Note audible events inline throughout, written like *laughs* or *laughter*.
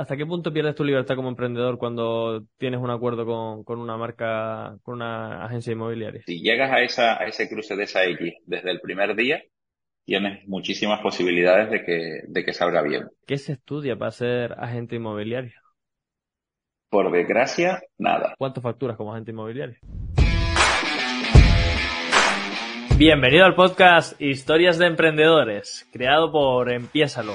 hasta qué punto pierdes tu libertad como emprendedor cuando tienes un acuerdo con, con una marca, con una agencia inmobiliaria? Si llegas a, esa, a ese cruce de esa X desde el primer día, tienes muchísimas posibilidades de que, de que salga bien. ¿Qué se estudia para ser agente inmobiliario? Por desgracia, nada. ¿Cuánto facturas como agente inmobiliario? Bienvenido al podcast Historias de Emprendedores, creado por Empiésalo.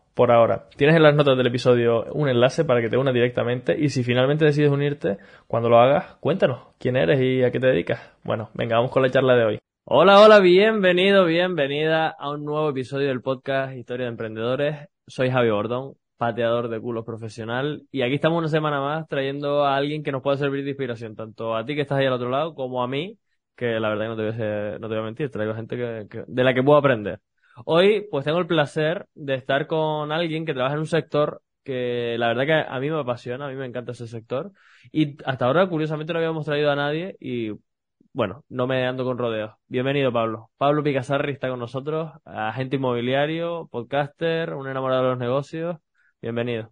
por ahora. Tienes en las notas del episodio un enlace para que te unas directamente y si finalmente decides unirte, cuando lo hagas, cuéntanos quién eres y a qué te dedicas. Bueno, venga, vamos con la charla de hoy. Hola, hola, bienvenido, bienvenida a un nuevo episodio del podcast Historia de Emprendedores. Soy Javi Bordón, pateador de culos profesional y aquí estamos una semana más trayendo a alguien que nos pueda servir de inspiración, tanto a ti que estás ahí al otro lado como a mí, que la verdad que no te voy a, no te voy a mentir, traigo gente que, de la que puedo aprender. Hoy, pues tengo el placer de estar con alguien que trabaja en un sector que la verdad que a mí me apasiona, a mí me encanta ese sector. Y hasta ahora, curiosamente, no habíamos traído a nadie y, bueno, no me ando con rodeos. Bienvenido, Pablo. Pablo Picasarri está con nosotros, agente inmobiliario, podcaster, un enamorado de los negocios. Bienvenido.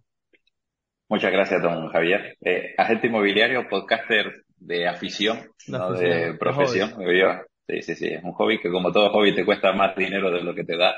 Muchas gracias, don Javier. Eh, agente inmobiliario, podcaster de afición, no de profesión. Sí, sí, sí, es un hobby que como todo hobby te cuesta más dinero de lo que te da,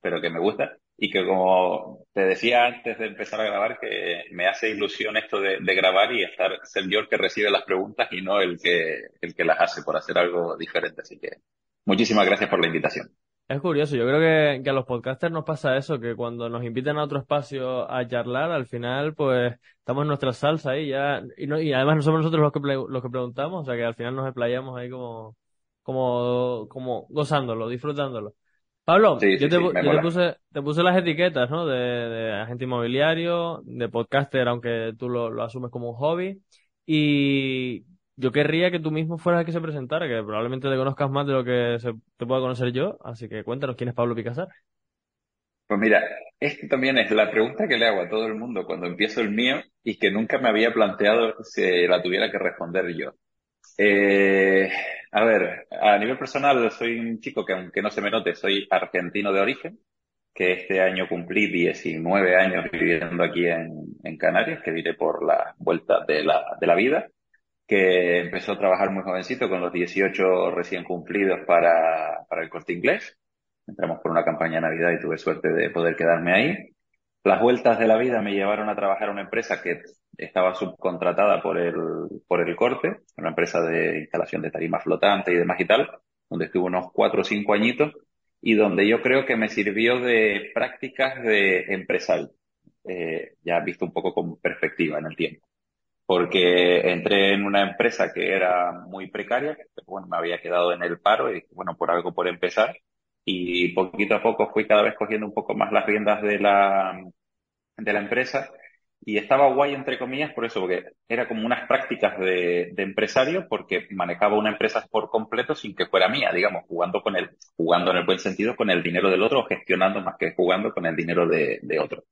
pero que me gusta y que como te decía antes de empezar a grabar, que me hace ilusión esto de, grabar y estar, ser yo el que recibe las preguntas y no el que, el que las hace por hacer algo diferente. Así que muchísimas gracias por la invitación. Es curioso, yo creo que, a los podcasters nos pasa eso, que cuando nos invitan a otro espacio a charlar, al final pues estamos en nuestra salsa ahí ya, y, no, y además no somos nosotros los que, los que preguntamos, o sea que al final nos explayamos ahí como, como, como gozándolo, disfrutándolo. Pablo, yo, te, puse, te puse las etiquetas, ¿no? De, de, agente inmobiliario, de podcaster, aunque tú lo, lo, asumes como un hobby. Y yo querría que tú mismo fueras el que se presentara, que probablemente te conozcas más de lo que se, te pueda conocer yo. Así que cuéntanos quién es Pablo Picasar. Pues mira, esto también es la pregunta que le hago a todo el mundo cuando empiezo el mío y que nunca me había planteado si la tuviera que responder yo. Eh, a ver, a nivel personal soy un chico que aunque no se me note, soy argentino de origen, que este año cumplí 19 años viviendo aquí en, Canarias, que diré por la vuelta de la, de la vida, que empezó a trabajar muy jovencito con los 18 recién cumplidos para, para el corte inglés. Entramos por una campaña de Navidad y tuve suerte de poder quedarme ahí. Las vueltas de la vida me llevaron a trabajar en una empresa que estaba subcontratada por el, por el corte, una empresa de instalación de tarimas flotantes y demás y tal, donde estuve unos cuatro o cinco añitos y donde yo creo que me sirvió de prácticas de empresario, eh, ya visto un poco con perspectiva en el tiempo. Porque entré en una empresa que era muy precaria, bueno, me había quedado en el paro y bueno, por algo por empezar, y poquito a poco fui cada vez cogiendo un poco más las riendas de la, de la empresa y estaba guay entre comillas por eso, porque era como unas prácticas de, de, empresario porque manejaba una empresa por completo sin que fuera mía, digamos, jugando con el, jugando en el buen sentido con el dinero del otro o gestionando más que jugando con el dinero de, de otro.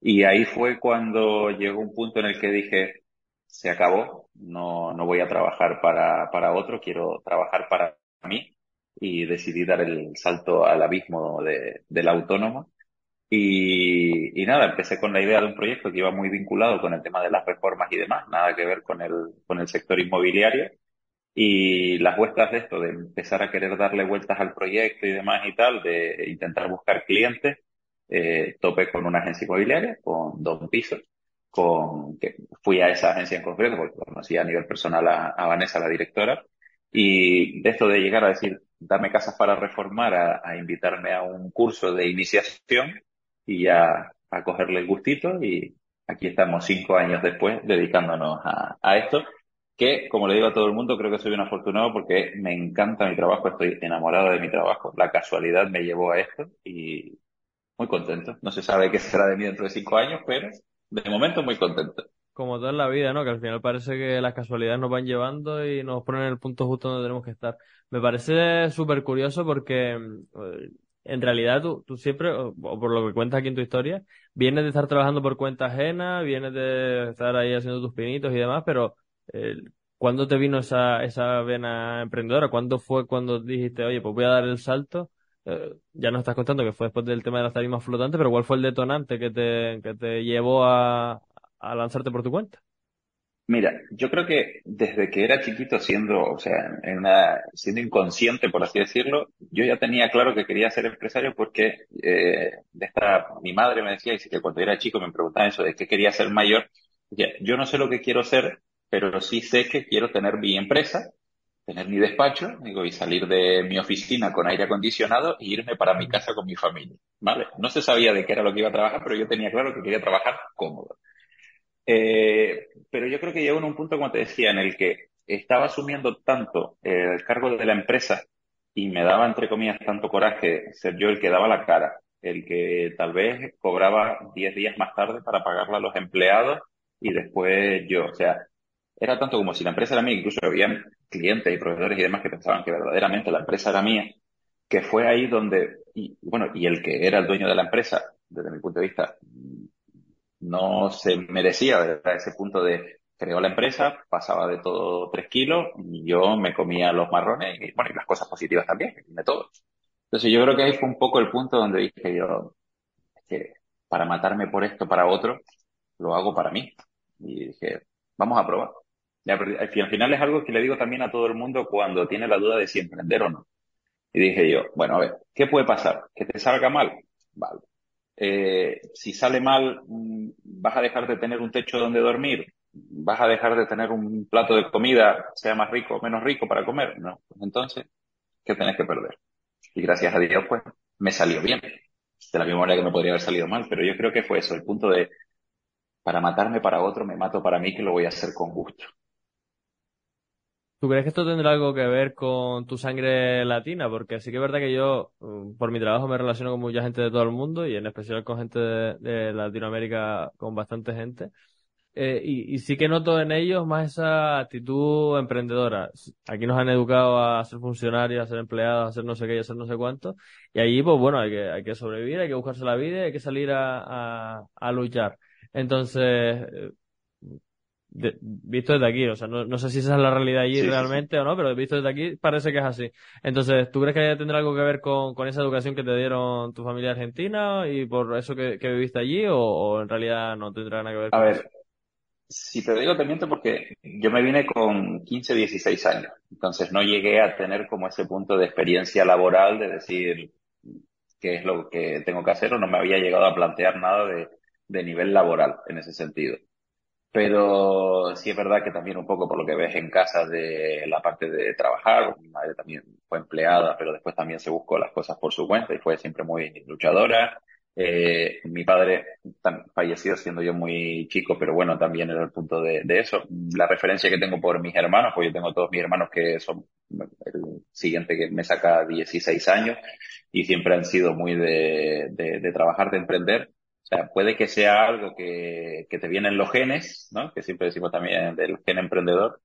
Y ahí fue cuando llegó un punto en el que dije, se acabó, no, no voy a trabajar para, para otro, quiero trabajar para mí y decidí dar el salto al abismo de, del autónomo. Y, y, nada, empecé con la idea de un proyecto que iba muy vinculado con el tema de las reformas y demás, nada que ver con el, con el sector inmobiliario. Y las vueltas de esto, de empezar a querer darle vueltas al proyecto y demás y tal, de intentar buscar clientes, eh, topé con una agencia inmobiliaria, con dos pisos, con, que fui a esa agencia en concreto porque conocía a nivel personal a, a Vanessa, la directora, y de esto de llegar a decir, dame casas para reformar, a, invitarme a un curso de iniciación y ya a cogerle el gustito y aquí estamos cinco años después dedicándonos a, a esto que, como le digo a todo el mundo, creo que soy un afortunado porque me encanta mi trabajo, estoy enamorado de mi trabajo. La casualidad me llevó a esto y, muy contento. No se sabe qué será de mí dentro de cinco años, pero de momento muy contento. Como todo en la vida, ¿no? Que al final parece que las casualidades nos van llevando y nos ponen en el punto justo donde tenemos que estar. Me parece súper curioso porque mm, en realidad tú, tú siempre, o por lo que cuentas aquí en tu historia, vienes de estar trabajando por cuenta ajena, vienes de estar ahí haciendo tus pinitos y demás, pero eh, ¿cuándo te vino esa, esa vena emprendedora? ¿Cuándo fue cuando dijiste, oye, pues voy a dar el salto? Eh, ya nos estás contando que fue después del tema de las tarimas flotantes, pero ¿cuál fue el detonante que te, que te llevó a, a lanzarte por tu cuenta? Mira, yo creo que desde que era chiquito, siendo, o sea, en una, siendo inconsciente, por así decirlo, yo ya tenía claro que quería ser empresario porque eh, de esta, mi madre me decía, y que cuando era chico me preguntaba eso de qué quería ser mayor, yo no sé lo que quiero ser, pero sí sé que quiero tener mi empresa, tener mi despacho, digo, y salir de mi oficina con aire acondicionado e irme para mi casa con mi familia, ¿vale? No se sabía de qué era lo que iba a trabajar, pero yo tenía claro que quería trabajar cómodo. Eh, pero yo creo que llegó en un punto, como te decía, en el que estaba asumiendo tanto el cargo de la empresa y me daba, entre comillas, tanto coraje ser yo el que daba la cara, el que tal vez cobraba 10 días más tarde para pagarle a los empleados y después yo. O sea, era tanto como si la empresa era mía, incluso había clientes y proveedores y demás que pensaban que verdaderamente la empresa era mía, que fue ahí donde, bueno, y el que era el dueño de la empresa, desde mi punto de vista, no se merecía a ese punto de creó la empresa, pasaba de todo tres kilos y yo me comía los marrones y bueno, y las cosas positivas también, tiene todo. Entonces yo creo que ahí fue un poco el punto donde dije yo, es que para matarme por esto, para otro, lo hago para mí. Y dije, vamos a probar. Y al final es algo que le digo también a todo el mundo cuando tiene la duda de si emprender o no. Y dije yo, bueno, a ver, ¿qué puede pasar? ¿Que te salga mal? Vale. Eh, si sale mal, mm, vas a dejar de tener un techo donde dormir, vas a dejar de tener un plato de comida, sea más rico o menos rico para comer, no. Pues entonces, ¿qué tenés que perder? Y gracias a Dios, pues, me salió bien. De la misma manera que me podría haber salido mal, pero yo creo que fue eso, el punto de, para matarme para otro, me mato para mí, que lo voy a hacer con gusto. ¿Tú crees que esto tendrá algo que ver con tu sangre latina? Porque sí que es verdad que yo, mm, por mi trabajo, me relaciono con mucha gente de todo el mundo y en especial con gente de, Latinoamérica, con bastante gente. Eh, y, sí que noto en ellos más esa actitud emprendedora. Aquí nos han educado a ser funcionarios, a ser empleados, a hacer no sé qué a hacer no sé cuánto. Y allí, pues bueno, hay que, sobrevivir, hay que buscarse la vida, hay que salir a, a luchar. Entonces, visto desde aquí, o sea, no, no, sé si esa es la realidad allí realmente o no, pero visto desde aquí parece que es así. Entonces, ¿tú crees que tendrá algo que ver con, con esa educación que te dieron tu familia argentina y por eso que, que viviste allí o, en realidad no tendrá nada que ver con A ver, si te digo te miento porque yo me vine con 15, 16 años, entonces no llegué a tener como ese punto de experiencia laboral de decir qué es lo que tengo que hacer o no me había llegado a plantear nada de, de nivel laboral en ese sentido. Pero sí es verdad que también un poco por lo que ves en casa de la parte de trabajar, mi madre también fue empleada, pero después también se buscó las cosas por su cuenta y fue siempre muy luchadora. Eh, mi padre falleció siendo yo muy chico, pero bueno, también era el punto de, eso. La referencia que tengo por mis hermanos, pues yo tengo todos mis hermanos que son el siguiente que me saca 16 años y siempre han sido muy de, de, de trabajar, de emprender o sea, puede que sea algo que, que te vienen los genes, ¿no? Que siempre decimos también del gen emprendedor.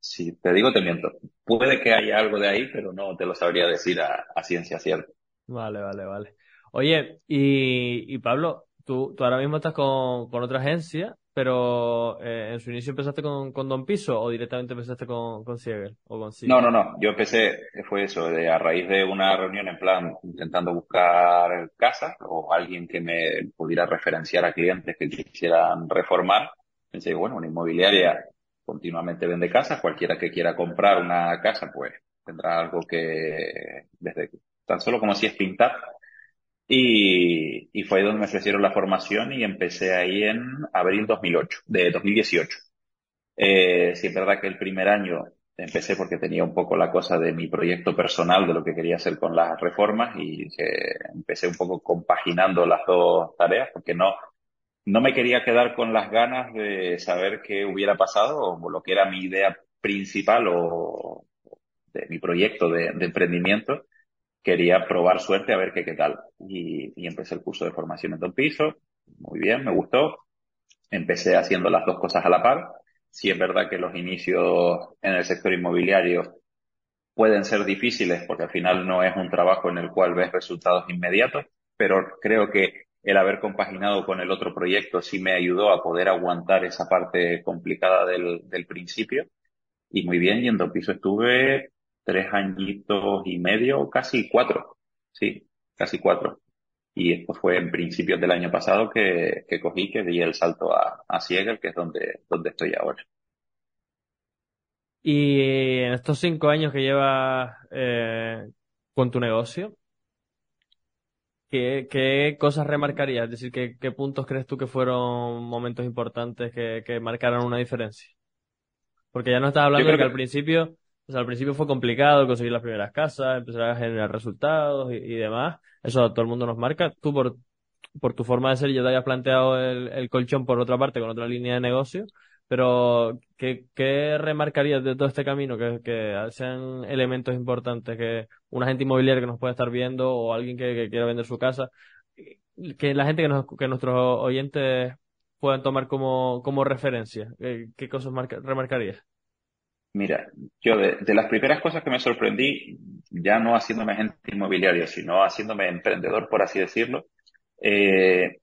Si te digo, te miento. Puede que haya algo de ahí, pero no te lo sabría decir a, ciencia cierta. Vale, vale, vale. Oye, y, y Pablo, tú, tú ahora mismo estás con, con otra agencia pero eh, en su inicio empezaste con, con Don Piso o directamente empezaste con, con Siegel o con No, no, no. Yo empecé, fue eso, de, a raíz de una reunión en plan intentando buscar casa o alguien que me pudiera referenciar a clientes que quisieran reformar. Pensé, bueno, una inmobiliaria continuamente vende casas, cualquiera que quiera comprar una casa, pues tendrá algo que, desde tan solo como si es pintar, y, y fue donde me ofrecieron la formación y empecé ahí en abril 2008, de 2018. Eh, sí es verdad que el primer año empecé porque tenía un poco la cosa de mi proyecto personal, de lo que quería hacer con las reformas y que empecé un poco compaginando las dos tareas porque no, no me quería quedar con las ganas de saber qué hubiera pasado o lo que era mi idea principal o de mi proyecto de, de emprendimiento quería probar suerte a ver qué, qué tal. Y, y empecé el curso de formación en Don Piso. Muy bien, me gustó. Empecé haciendo las dos cosas a la par. Sí es verdad que los inicios en el sector inmobiliario pueden ser difíciles porque al final no es un trabajo en el cual ves resultados inmediatos, pero creo que el haber compaginado con el otro proyecto sí me ayudó a poder aguantar esa parte complicada del, del principio. Y muy bien, y en Don Piso estuve tres añitos y medio, casi cuatro. Sí, casi cuatro. Y esto fue en principios del año pasado que, que cogí, que di el salto a, a Siegel, que es donde, donde estoy ahora. Y en estos cinco años que llevas eh, con tu negocio, ¿qué, qué cosas remarcarías? Es decir, ¿qué, qué puntos crees tú que fueron momentos importantes que, que marcaron una diferencia? Porque ya no estás hablando de que, que al principio o sea, al principio fue complicado conseguir las primeras casas, empezar a generar resultados y, demás. Eso todo el mundo nos marca. Tú por, tu forma de ser ya te habías planteado el, colchón por otra parte con otra línea de negocio. Pero, ¿qué, qué remarcarías de todo este camino? Que, sean elementos importantes que una gente inmobiliaria que nos pueda estar viendo o alguien que, que quiera vender su casa, que la gente que, nos, que nuestros oyentes puedan tomar como, como referencia. ¿Qué, qué cosas marca, remarcarías? Mira, yo de, las primeras cosas que me sorprendí, ya no haciéndome agente inmobiliario, sino haciéndome emprendedor, por así decirlo, eh,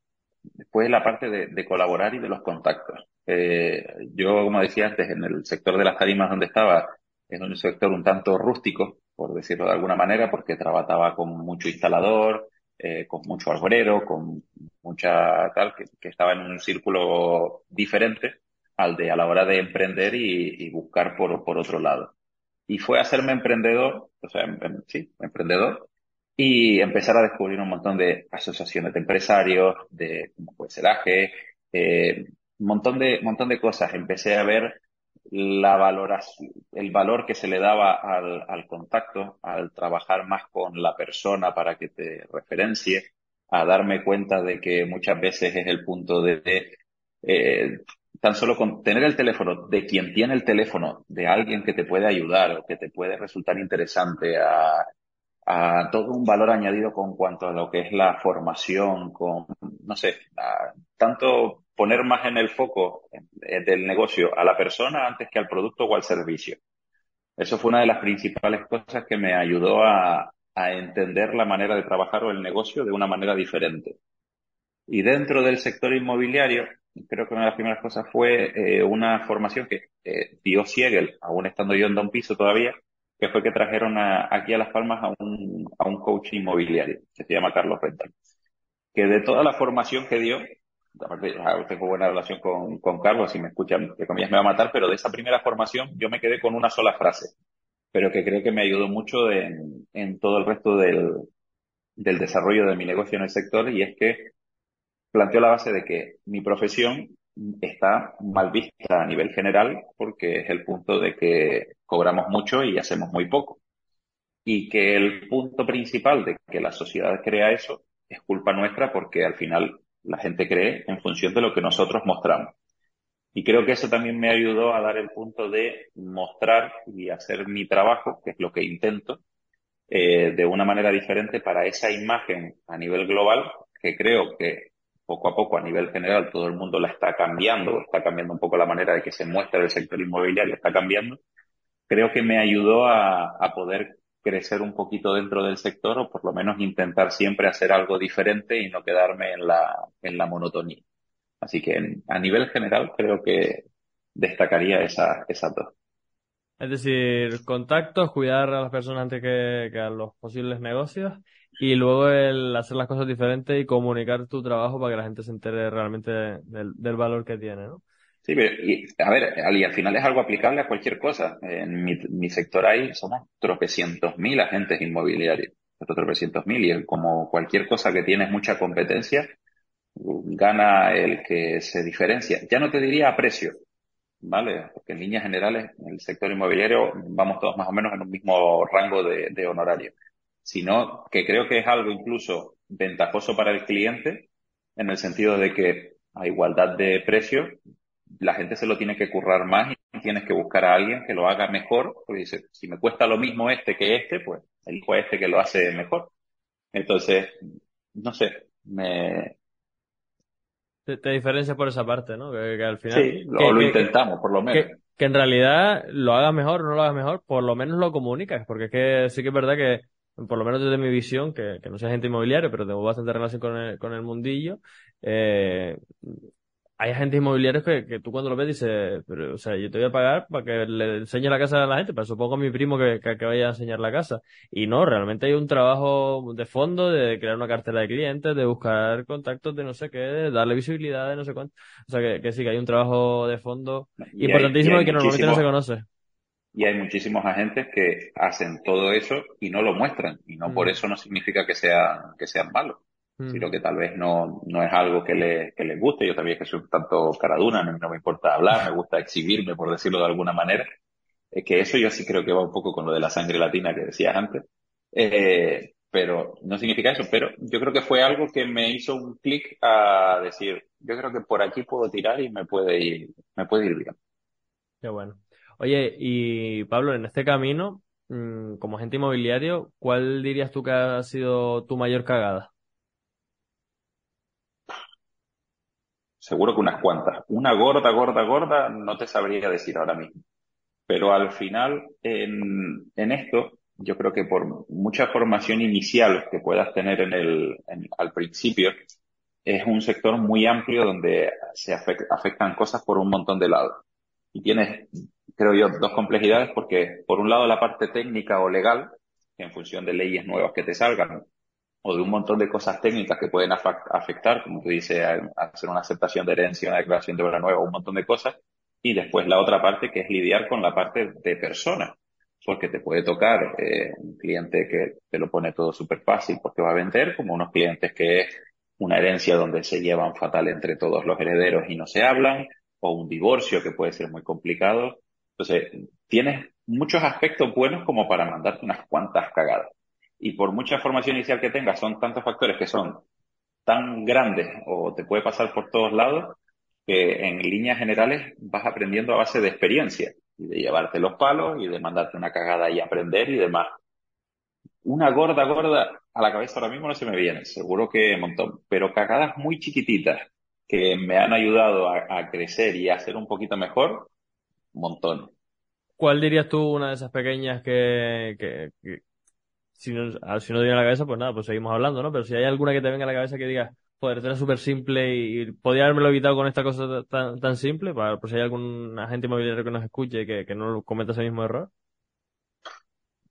fue la parte de, colaborar y de los contactos. Eh, yo, como decía antes, en el sector de las tarimas donde estaba, es un sector un tanto rústico, por decirlo de alguna manera, porque trabajaba con mucho instalador, eh, con mucho arborero, con mucha tal, que estaba en un círculo diferente al de a la hora de emprender y, y buscar por, por otro lado. Y fue hacerme emprendedor, o sea, em, em, sí, emprendedor, y empezar a descubrir un montón de asociaciones de empresarios, de como puede ser AGE, eh, montón de, montón de cosas. Empecé a ver la valoración, el valor que se le daba al, al contacto, al trabajar más con la persona para que te referencie, a darme cuenta de que muchas veces es el punto de, de eh, tan solo con tener el teléfono de quien tiene el teléfono, de alguien que te puede ayudar o que te puede resultar interesante, a, a todo un valor añadido con cuanto a lo que es la formación, con, no sé, tanto poner más en el foco del negocio a la persona antes que al producto o al servicio. Eso fue una de las principales cosas que me ayudó a entender la manera de trabajar o el negocio de una manera diferente. Y dentro del sector inmobiliario, creo que una de las primeras cosas fue eh, una formación que eh, dio Siegel, aún estando yo en Don Piso todavía, que fue que trajeron a, aquí a Las Palmas a un, a un coach inmobiliario, que se llama Carlos Rental. Que de toda la formación que dio, aparte tengo buena relación con, con Carlos, si me escuchan, que comillas me va a matar, pero de esa primera formación yo me quedé con una sola frase, pero que creo que me ayudó mucho en, en todo el resto del, del desarrollo de mi negocio en el sector, y es que planteo la base de que mi profesión está mal vista a nivel general porque es el punto de que cobramos mucho y hacemos muy poco. Y que el punto principal de que la sociedad crea eso es culpa nuestra porque al final la gente cree en función de lo que nosotros mostramos. Y creo que eso también me ayudó a dar el punto de mostrar y hacer mi trabajo, que es lo que intento, eh, de una manera diferente para esa imagen a nivel global, que creo que poco a poco a nivel general todo el mundo la está cambiando, está cambiando un poco la manera de que se muestra el sector inmobiliario, está cambiando, creo que me ayudó a, poder crecer un poquito dentro del sector o por lo menos intentar siempre hacer algo diferente y no quedarme en la, en la monotonía. Así que a nivel general creo que destacaría esa, dos. Es decir, contactos, cuidar a las personas antes que, que los posibles negocios y luego el hacer las cosas diferentes y comunicar tu trabajo para que la gente se entere realmente del, valor que tiene, ¿no? Sí, pero, y, a ver, y al final es algo aplicable a cualquier cosa. En mi, mi sector ahí somos tropecientos mil agentes inmobiliarios, tropecientos mil, y como cualquier cosa que tienes mucha competencia, gana el que se diferencia. Ya no te diría a precio, ¿vale? Porque en líneas generales, en el sector inmobiliario vamos todos más o menos en un mismo rango de honorario sino que creo que es algo incluso ventajoso para el cliente en el sentido de que a igualdad de precio la gente se lo tiene que currar más y tienes que buscar a alguien que lo haga mejor, porque dice, si me cuesta lo mismo este que este, pues elijo a este que lo hace mejor. Entonces, no sé, me... Te, te diferencias por esa parte, ¿no? Que, al final... Sí, lo, lo intentamos, por lo menos. Que, que, en realidad lo hagas mejor o no lo hagas mejor, por lo menos lo comunicas, porque es que sí que es verdad que por lo menos desde mi visión, que, que no soy agente inmobiliario, pero tengo bastante relación con el, con el mundillo, eh, hay agentes inmobiliarios que, que tú cuando lo ves dices, pero, o sea, yo te voy a pagar para que le enseñe la casa a la gente, pero supongo a mi primo que, que, vaya a enseñar la casa. Y no, realmente hay un trabajo de fondo de crear una cartera de clientes, de buscar contactos de no sé qué, de darle visibilidad de no sé cuánto. O sea, que, que sí, que hay un trabajo de fondo y importantísimo y que normalmente no se conoce. Y hay muchísimos agentes que hacen todo eso y no lo muestran. Y no por mm. eso no significa que, sea, que sean malos sino que tal vez no, no es algo que, le, que les guste. Yo también que soy un tanto caraduna, no, no me importa hablar, me gusta exhibirme, por decirlo de alguna manera. Es que eso yo sí creo que va un poco con lo de la sangre latina que decías antes. Eh, pero no significa eso, pero yo creo que fue algo que me hizo un clic a decir, yo creo que por aquí puedo tirar y me puede ir, me puede ir bien. Qué bueno. Oye, y Pablo, en este camino, mm, como agente inmobiliario, ¿cuál dirías tú que ha sido tu mayor cagada? seguro que unas cuantas. Una gorda, gorda, gorda, no te sabría decir ahora mismo. Pero al final, en, en esto, yo creo que por mucha formación inicial que puedas tener en el, al principio, es un sector muy amplio donde se afectan cosas por un montón de lados. Y tienes, creo yo, dos complejidades porque, por un lado, la parte técnica o legal, en función de leyes nuevas que te salgan, o de un montón de cosas técnicas que pueden afectar, como tú dices, hacer una aceptación de herencia, una declaración de obra nueva, un montón de cosas. Y después la otra parte que es lidiar con la parte de persona, porque te puede tocar eh, un cliente que te lo pone todo súper fácil porque va a vender, como unos clientes que es una herencia donde se llevan fatal entre todos los herederos y no se hablan, o un divorcio que puede ser muy complicado. Entonces, tienes muchos aspectos buenos como para mandarte unas cuantas cagadas y por mucha formación inicial que tengas, son tantos factores que son tan grandes o te puede pasar por todos lados que en líneas generales vas aprendiendo a base de experiencia y de llevarte los palos y de mandarte una cagada y aprender y demás. Una gorda, gorda a la cabeza ahora mismo no se me viene, seguro que un montón, pero cagadas muy chiquititas que me han ayudado a, crecer y a ser un poquito mejor, un montón. ¿Cuál dirías tú una de esas pequeñas que, que, si no, si no te viene a la cabeza, pues nada, pues seguimos hablando, ¿no? Pero si hay alguna que te venga a la cabeza que diga, joder, era súper simple y podría haberme evitado con esta cosa tan, tan simple, para, por si hay algún agente inmobiliario que nos escuche que, que no cometa ese mismo error.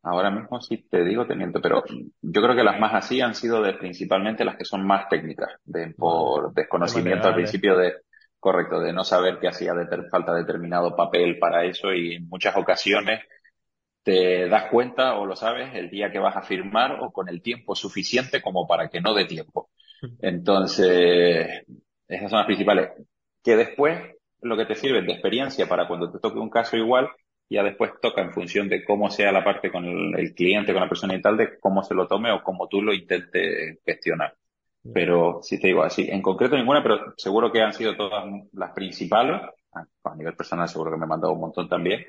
Ahora mismo sí te digo, teniente, pero yo creo que las más así han sido de principalmente las que son más técnicas, de, por desconocimiento al principio de, correcto, de no saber que hacía de falta determinado papel para eso y en muchas ocasiones te das cuenta o lo sabes el día que vas a firmar o con el tiempo suficiente como para que no dé tiempo. Entonces, esas son las principales. Que después lo que te sirve de experiencia para cuando te toque un caso igual, ya después toca en función de cómo sea la parte con el, cliente, con la persona y tal, de cómo se lo tome o cómo tú lo intentes gestionar. Pero si te digo así, en concreto ninguna, pero seguro que han sido todas las principales. A nivel personal seguro que me he mandado un montón también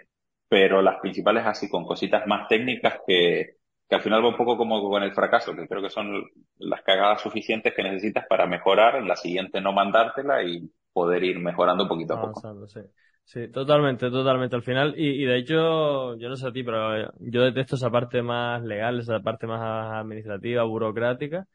pero las principales así con cositas más técnicas que, que al final va un poco como con el fracaso, que creo que son las cagadas suficientes que necesitas para mejorar, en la siguiente no mandártela y poder ir mejorando poquito a poco. Sí. sí, totalmente, totalmente. Al final, y, y de hecho, yo no sé a ti, pero yo detesto esa parte más legal, esa parte más administrativa, burocrática,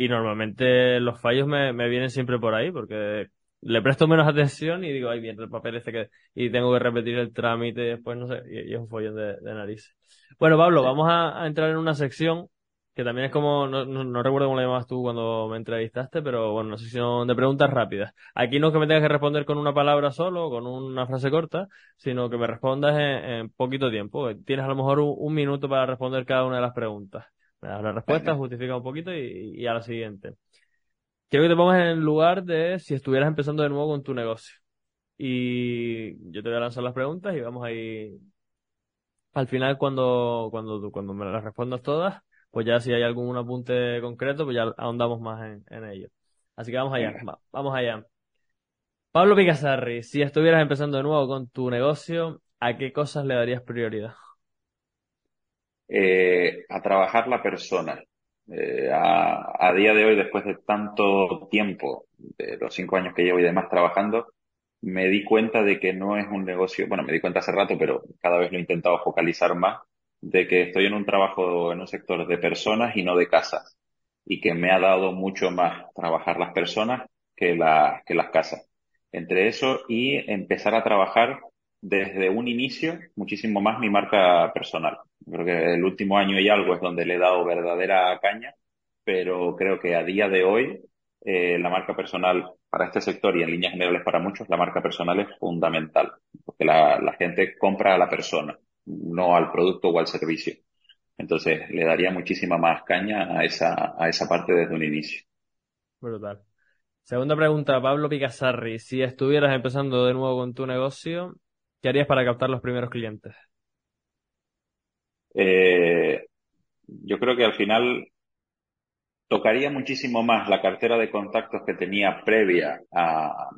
y normalmente los fallos me, me vienen siempre por ahí, porque le presto menos atención y digo, ay, bien, el papel este que, y tengo que repetir el trámite después, no sé, y, es un follón de, de narices. Bueno, Pablo, vamos a, entrar en una sección que también es como, no, no, recuerdo cómo la llamabas tú cuando me entrevistaste, pero bueno, una sección de preguntas rápidas. Aquí no es que me tengas que responder con una palabra solo, con una frase corta, sino que me respondas en, poquito tiempo. Tienes a lo mejor un, minuto para responder cada una de las preguntas. Me das la respuesta, justifica un poquito y, y a la siguiente. Quiero que te pongas en el lugar de si estuvieras empezando de nuevo con tu negocio. Y yo te voy a lanzar las preguntas y vamos ahí. Al final, cuando, cuando, cuando me las respondas todas, pues ya si hay algún apunte concreto, pues ya ahondamos más en, en ello. Así que vamos allá, vamos allá. Pablo Picasarri, si estuvieras empezando de nuevo con tu negocio, ¿a qué cosas le darías prioridad? Eh, a trabajar la persona. Eh, a, a día de hoy, después de tanto tiempo, de los cinco años que llevo y demás trabajando, me di cuenta de que no es un negocio, bueno, me di cuenta hace rato, pero cada vez lo he intentado focalizar más, de que estoy en un trabajo, en un sector de personas y no de casas. Y que me ha dado mucho más trabajar las personas que, la, que las casas. Entre eso y empezar a trabajar desde un inicio muchísimo más mi marca personal. Creo que el último año y algo es donde le he dado verdadera caña, pero creo que a día de hoy eh, la marca personal para este sector y en líneas generales para muchos, la marca personal es fundamental, porque la, la gente compra a la persona, no al producto o al servicio. Entonces, le daría muchísima más caña a esa, a esa parte desde un inicio. Brutal. Segunda pregunta, Pablo Picasarri. Si estuvieras empezando de nuevo con tu negocio, ¿qué harías para captar los primeros clientes? Eh, yo creo que al final tocaría muchísimo más la cartera de contactos que tenía previa a,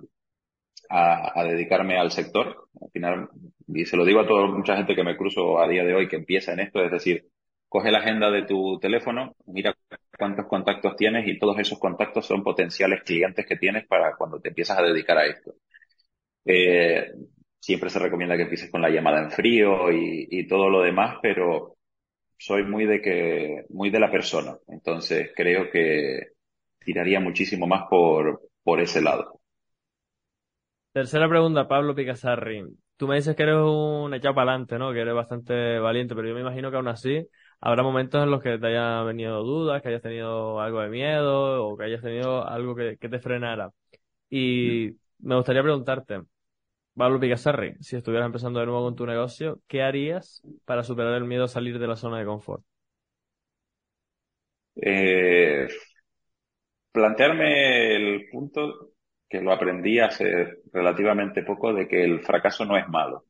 dedicarme al sector. Al final, y se lo digo a toda mucha gente que me cruzo a día de hoy que empieza en esto, es decir, coge la agenda de tu teléfono, mira cuántos contactos tienes y todos esos contactos son potenciales clientes que tienes para cuando te empiezas a dedicar a esto. Eh, siempre se recomienda que empieces con la llamada en frío y, y todo lo demás, pero soy muy de que, muy de la persona. Entonces creo que tiraría muchísimo más por, por ese lado. Tercera pregunta, Pablo Picasarri. Tú me dices que eres un echado para adelante, ¿no? Que eres bastante valiente, pero yo me imagino que aún así habrá momentos en los que te hayan venido dudas, que hayas tenido algo de miedo o que hayas tenido algo que, que te frenara. Y me gustaría preguntarte, Pablo Picassarri, si estuvieras empezando de nuevo con tu negocio, ¿qué harías para superar el miedo a salir de la zona de confort? Eh, plantearme el punto que lo aprendí hace relativamente poco de que el fracaso no es malo.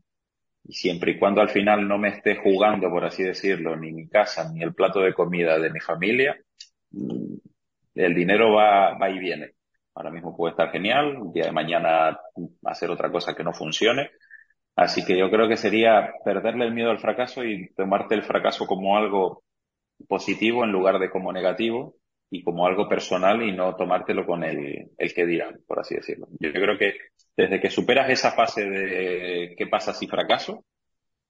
Y siempre y cuando al final no me esté jugando, por así decirlo, ni mi casa, ni el plato de comida de mi familia, mm, el dinero va, va y viene. Ahora mismo puede estar genial, un día de mañana hacer otra cosa que no funcione. Así que yo creo que sería perderle el miedo al fracaso y tomarte el fracaso como algo positivo en lugar de como negativo y como algo personal y no tomártelo con el, el que dirán, por así decirlo. Yo creo que desde que superas esa fase de qué pasa si fracaso,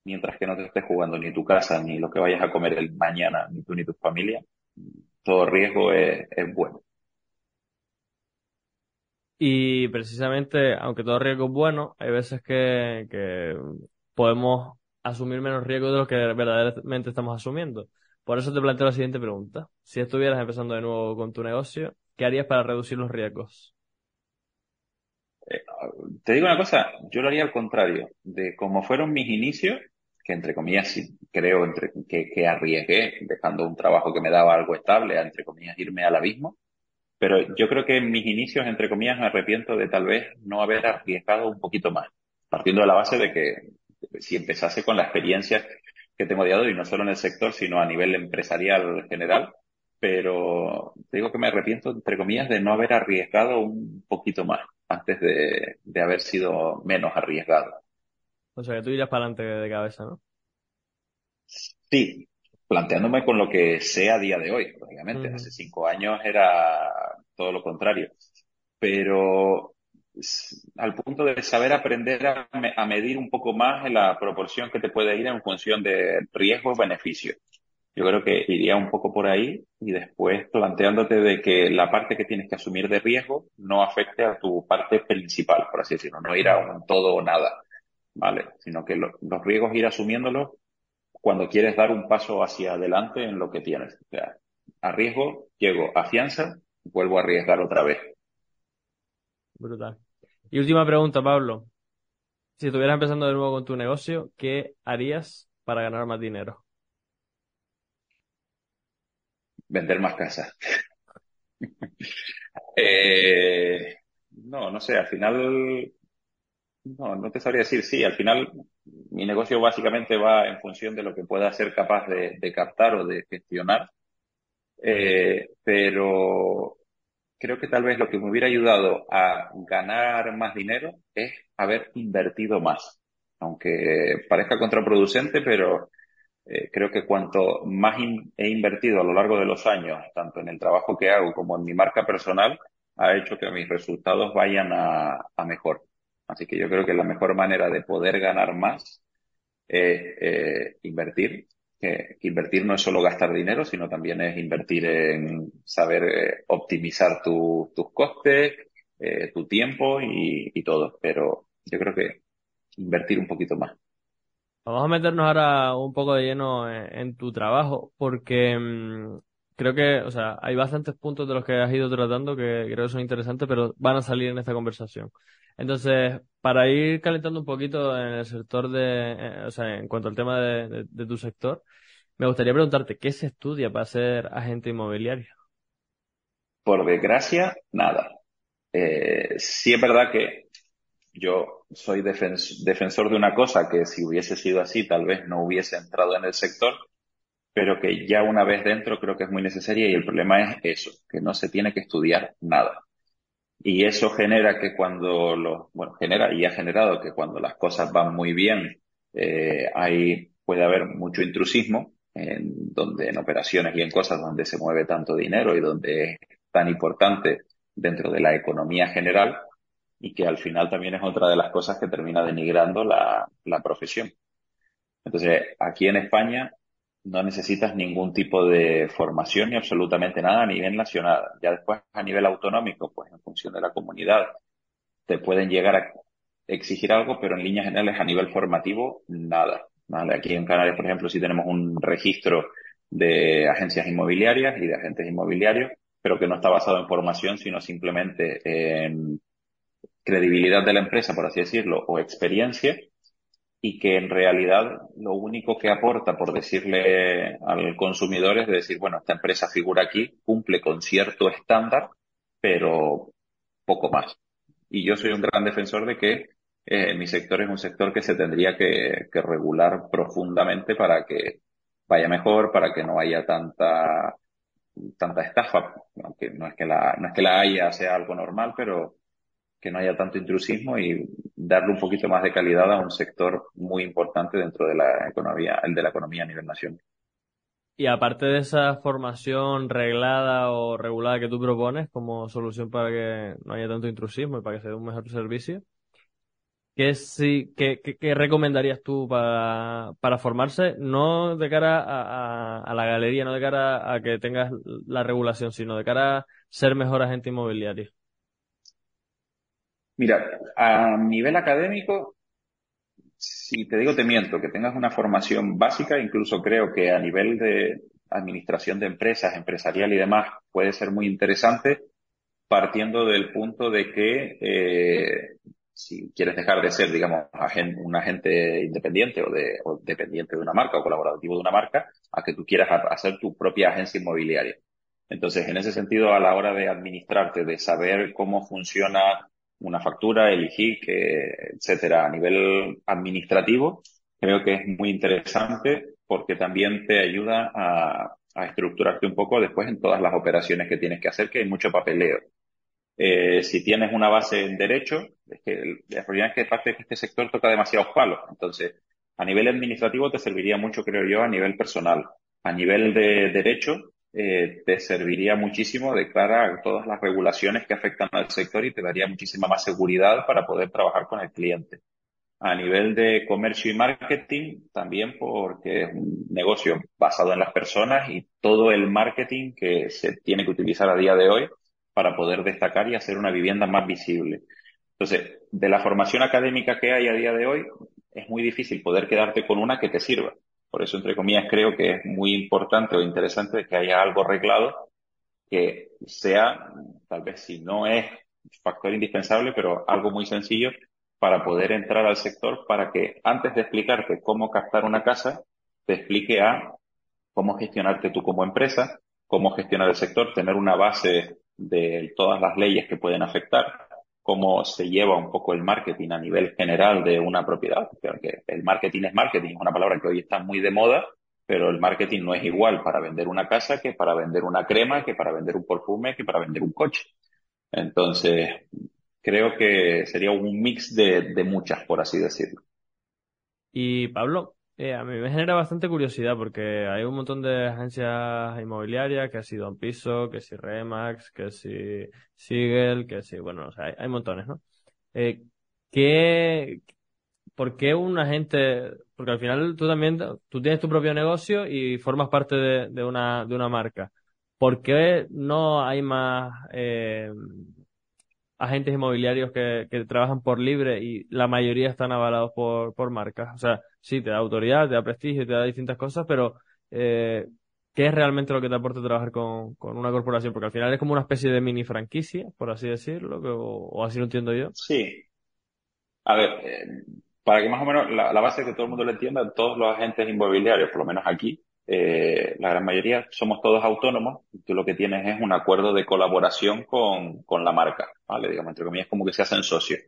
mientras que no te estés jugando ni tu casa, ni lo que vayas a comer el mañana, ni tú ni tu familia, todo riesgo es, es bueno. Y precisamente, aunque todo riesgo es bueno, hay veces que, podemos asumir menos riesgo de lo que verdaderamente estamos asumiendo. Por eso te planteo la siguiente pregunta. Si estuvieras empezando de nuevo con tu negocio, ¿qué harías para reducir los riesgos? Eh, te digo una cosa, yo lo haría al contrario, de cómo fueron mis inicios, que entre comillas creo entre, que, que arriesgué, dejando un trabajo que me daba algo estable, a, entre comillas irme al abismo, pero yo creo que en mis inicios, entre comillas, me arrepiento de tal vez no haber arriesgado un poquito más, partiendo de la base de que si empezase con la experiencia que tengo de y no solo en el sector, sino a nivel empresarial general, pero digo que me arrepiento, entre comillas, de no haber arriesgado un poquito más antes de, de haber sido menos arriesgado. O sea, que tú irías para adelante de cabeza, ¿no? Sí, planteándome con lo que sé a día de hoy, obviamente. Hace cinco años era todo lo contrario. Pero al punto de saber aprender a, a, medir un poco más la proporción que te puede ir en función de riesgo-beneficio. Yo creo que iría un poco por ahí y después planteándote de que la parte que tienes que asumir de riesgo no afecte a tu parte principal, por así decirlo, no ir a un todo o nada, ¿vale? Sino que los riesgos ir asumiéndolos cuando quieres dar un paso hacia adelante en lo que tienes. O sea, arriesgo, llego a fianza, vuelvo a arriesgar otra vez. Brutal. Y última pregunta, Pablo. Si estuvieras empezando de nuevo con tu negocio, ¿qué harías para ganar más dinero? Vender más casas. *laughs* eh, no, no sé, al final no, no te sabría decir, sí, al final mi negocio básicamente va en función de lo que pueda ser capaz de, captar o de gestionar, eh, pero creo que tal vez lo que me hubiera ayudado a ganar más dinero es haber invertido más. aunque parezca contraproducente, pero eh, creo que cuanto más he invertido a lo largo de los años, tanto en el trabajo que hago como en mi marca personal, ha hecho que mis resultados vayan a, a mejor. Así que yo creo que la mejor manera de poder ganar más es eh, invertir. Que, invertir no es solo gastar dinero, sino también es invertir en saber eh, optimizar tus costes, eh, tu tiempo y, y todo. Pero yo creo que invertir un poquito más. Vamos a meternos ahora un poco de lleno en, tu trabajo, porque mm, creo que, o sea, hay bastantes puntos de los que has ido tratando que creo que son interesantes, pero van a salir en esta conversación. Entonces, para ir calentando un poquito en el sector de, eh, o sea, en cuanto al tema de, tu sector, me gustaría preguntarte, ¿qué se estudia para ser agente inmobiliario? Por desgracia, nada. Eh, sí es verdad que yo soy defensor de una cosa que si hubiese sido así, tal vez no hubiese entrado en el sector, pero que ya una vez dentro creo que es muy necesaria y el problema es eso, que no se tiene que estudiar nada. Y eso genera que cuando los, bueno, genera y ha generado que cuando las cosas van muy bien, eh, hay, puede haber mucho intrusismo en donde en operaciones y en cosas donde se mueve tanto dinero y donde es tan importante dentro de la economía general y que al final también es otra de las cosas que termina denigrando la, la profesión. Entonces, aquí en España no necesitas ningún tipo de formación ni absolutamente nada a nivel nacional. Ya después a nivel autonómico, pues en función de la comunidad, te pueden llegar a exigir algo, pero en líneas generales a nivel formativo, nada. ¿vale? Aquí en Canarias, por ejemplo, sí tenemos un registro de agencias inmobiliarias y de agentes inmobiliarios, pero que no está basado en formación, sino simplemente en credibilidad de la empresa, por así decirlo, o experiencia, y que en realidad lo único que aporta, por decirle al consumidor, es decir, bueno, esta empresa figura aquí, cumple con cierto estándar, pero poco más. Y yo soy un gran defensor de que eh, mi sector es un sector que se tendría que, que regular profundamente para que vaya mejor, para que no haya tanta tanta estafa, aunque no es que la no es que la haya sea algo normal, pero que no haya tanto intrusismo y darle un poquito más de calidad a un sector muy importante dentro de la economía, el de la economía a nivel nacional. Y aparte de esa formación reglada o regulada que tú propones como solución para que no haya tanto intrusismo y para que se dé un mejor servicio, ¿qué, recomendarías tú para, para formarse, no de cara a, a, la galería, no de cara a que tengas la regulación, sino de cara a ser mejor agente inmobiliario? Mira, a nivel académico, si te digo te miento, que tengas una formación básica, incluso creo que a nivel de administración de empresas, empresarial y demás, puede ser muy interesante, partiendo del punto de que eh, si quieres dejar de ser, digamos, un agente independiente o, de, o dependiente de una marca o colaborativo de una marca, a que tú quieras hacer tu propia agencia inmobiliaria. Entonces, en ese sentido, a la hora de administrarte, de saber cómo funciona una factura, elegir, que, etcétera. A nivel administrativo, creo que es muy interesante porque también te ayuda a, estructurarte un poco después en todas las operaciones que tienes que hacer, que hay mucho papeleo. Eh, si tienes una base en derecho, es que la realidad es que parte de este sector toca demasiados palos. Entonces, a nivel administrativo te serviría mucho, creo yo, a nivel personal. A nivel de derecho, eh, te serviría muchísimo de cara a todas las regulaciones que afectan al sector y te daría muchísima más seguridad para poder trabajar con el cliente. A nivel de comercio y marketing, también porque es un negocio basado en las personas y todo el marketing que se tiene que utilizar a día de hoy para poder destacar y hacer una vivienda más visible. Entonces, de la formación académica que hay a día de hoy, es muy difícil poder quedarte con una que te sirva. Por eso, entre comillas, creo que es muy importante o interesante que haya algo arreglado que sea, tal vez si no es factor indispensable, pero algo muy sencillo para poder entrar al sector para que antes de explicarte cómo captar una casa, te explique a cómo gestionarte tú como empresa, cómo gestionar el sector, tener una base de todas las leyes que pueden afectar, cómo se lleva un poco el marketing a nivel general de una propiedad, porque el marketing es marketing, es una palabra que hoy está muy de moda, pero el marketing no es igual para vender una casa que para vender una crema, que para vender un perfume, que para vender un coche. Entonces, creo que sería un mix de, de muchas, por así decirlo. Y Pablo, eh, a mí me genera bastante curiosidad porque hay un montón de agencias inmobiliarias, que si Don Piso, que si Remax, que si Siegel, que si, bueno, o sea, hay, montones, ¿no? Eh, ¿qué, por qué un agente, porque al final tú también, tú tienes tu propio negocio y formas parte de, de una, de una marca. ¿Por qué no hay más eh, agentes inmobiliarios que, que trabajan por libre y la mayoría están avalados por, por marcas? O sea, sí, te da autoridad, te da prestigio, te da distintas cosas, pero eh, ¿qué es realmente lo que te aporta trabajar con, con una corporación? Porque al final es como una especie de mini franquicia, por así decirlo, o, así lo entiendo yo. Sí, a ver, eh, para que más o menos la, la base que todo el mundo lo entienda, todos los agentes inmobiliarios, por lo menos aquí, eh, la gran mayoría somos todos autónomos, tú lo que tienes es un acuerdo de colaboración con, con la marca, ¿vale? Digamos, entre comillas, como que se hacen socios.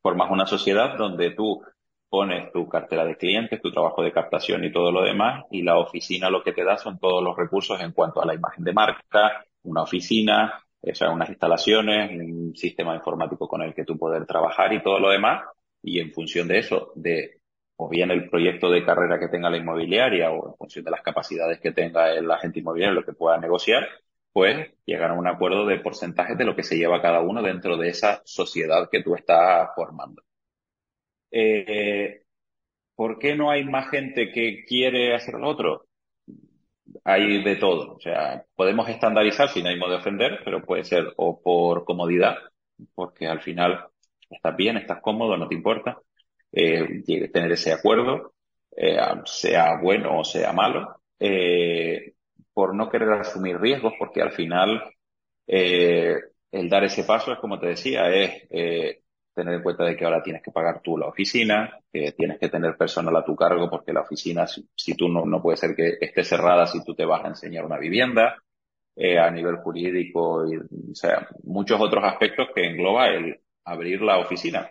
Formas una sociedad donde tú pones tu cartera de clientes, tu trabajo de captación y todo lo demás, y la oficina lo que te da son todos los recursos en cuanto a la imagen de marca, una oficina, o sea, unas instalaciones, un sistema informático con el que tú poder trabajar y todo lo demás, y en función de eso, de o bien el proyecto de carrera que tenga la inmobiliaria o en función de las capacidades que tenga el agente inmobiliario, lo que pueda negociar, pues llegar a un acuerdo de porcentajes de lo que se lleva cada uno dentro de esa sociedad que tú estás formando. Eh, ¿por qué no hay más gente que quiere hacer lo otro? Hay de todo. O sea, podemos estandarizar sin ánimo de ofender, pero puede ser o por comodidad, porque al final estás bien, estás cómodo, no te importa, eh, tener ese acuerdo, eh, sea bueno o sea malo, eh, por no querer asumir riesgos, porque al final eh, el dar ese paso es como te decía, es eh, tener en cuenta de que ahora tienes que pagar tú la oficina, que tienes que tener personal a tu cargo porque la oficina, si, si tú no, no puede ser que esté cerrada si tú te vas a enseñar una vivienda, eh, a nivel jurídico y, o sea, muchos otros aspectos que engloba el abrir la oficina.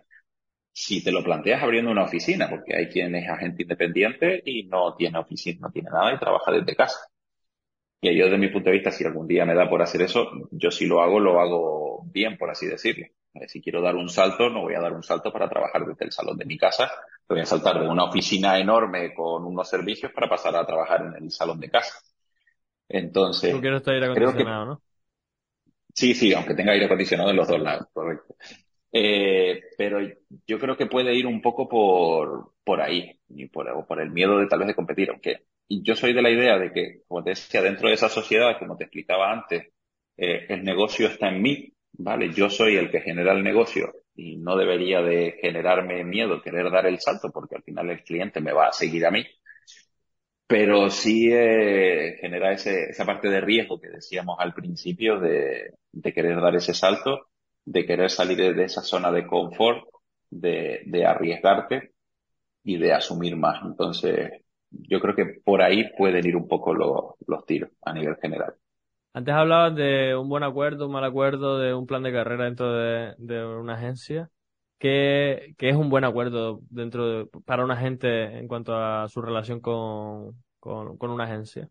Si te lo planteas abriendo una oficina, porque hay quien es agente independiente y no tiene oficina, no tiene nada y trabaja desde casa. Que yo, desde mi punto de vista, si algún día me da por hacer eso, yo si lo hago, lo hago bien, por así decirlo. Eh, Si quiero dar un salto, no voy a dar un salto para trabajar desde el salón de mi casa, voy a saltar de una oficina enorme con unos servicios para pasar a trabajar en el salón de casa. Entonces, Tú quieres aire creo que acondicionado, ¿no? sí, sí, aunque tenga aire acondicionado en los dos lados, correcto. Eh, pero yo creo que puede ir un poco por, por ahí, y por, por el miedo de tal vez de competir, aunque yo soy de la idea de que, como te decía, dentro de esa sociedad, como te explicaba antes, eh, el negocio está en mí, ¿vale? Yo soy el que genera el negocio y no debería de generarme miedo querer dar el salto porque al final el cliente me va a seguir a mí, pero sí eh, genera ese, esa parte de riesgo que decíamos al principio de, de querer dar ese salto, de querer salir de, esa zona de confort, de, de arriesgarte y de asumir más. Entonces, yo creo que por ahí pueden ir un poco los, los tiros a nivel general. Antes hablabas de un buen acuerdo, un mal acuerdo, de un plan de carrera dentro de, de una agencia. ¿Qué, qué es un buen acuerdo dentro de, para un agente en cuanto a su relación con, con, con una agencia?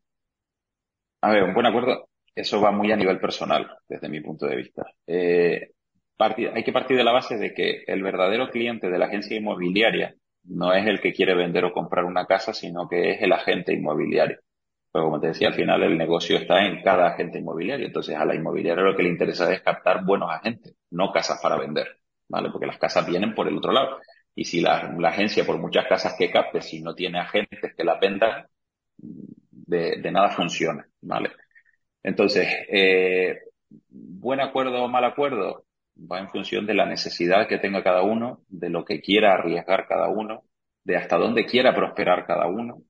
A ver, un buen acuerdo, eso va muy a nivel personal, desde mi punto de vista. Eh, hay que partir de la base de que el verdadero cliente de la agencia inmobiliaria no es el que quiere vender o comprar una casa, sino que es el agente inmobiliario. Pero como te decía, al final el negocio está en cada agente inmobiliario. Entonces a la inmobiliaria lo que le interesa es captar buenos agentes, no casas para vender, ¿vale? Porque las casas vienen por el otro lado. Y si la, la agencia, por muchas casas que capte, si no tiene agentes que las vendan, de, de nada funciona, ¿vale? Entonces, eh, buen acuerdo o mal acuerdo va en función de la necesidad que tenga cada uno, de lo que quiera arriesgar cada uno, de hasta dónde quiera prosperar cada uno,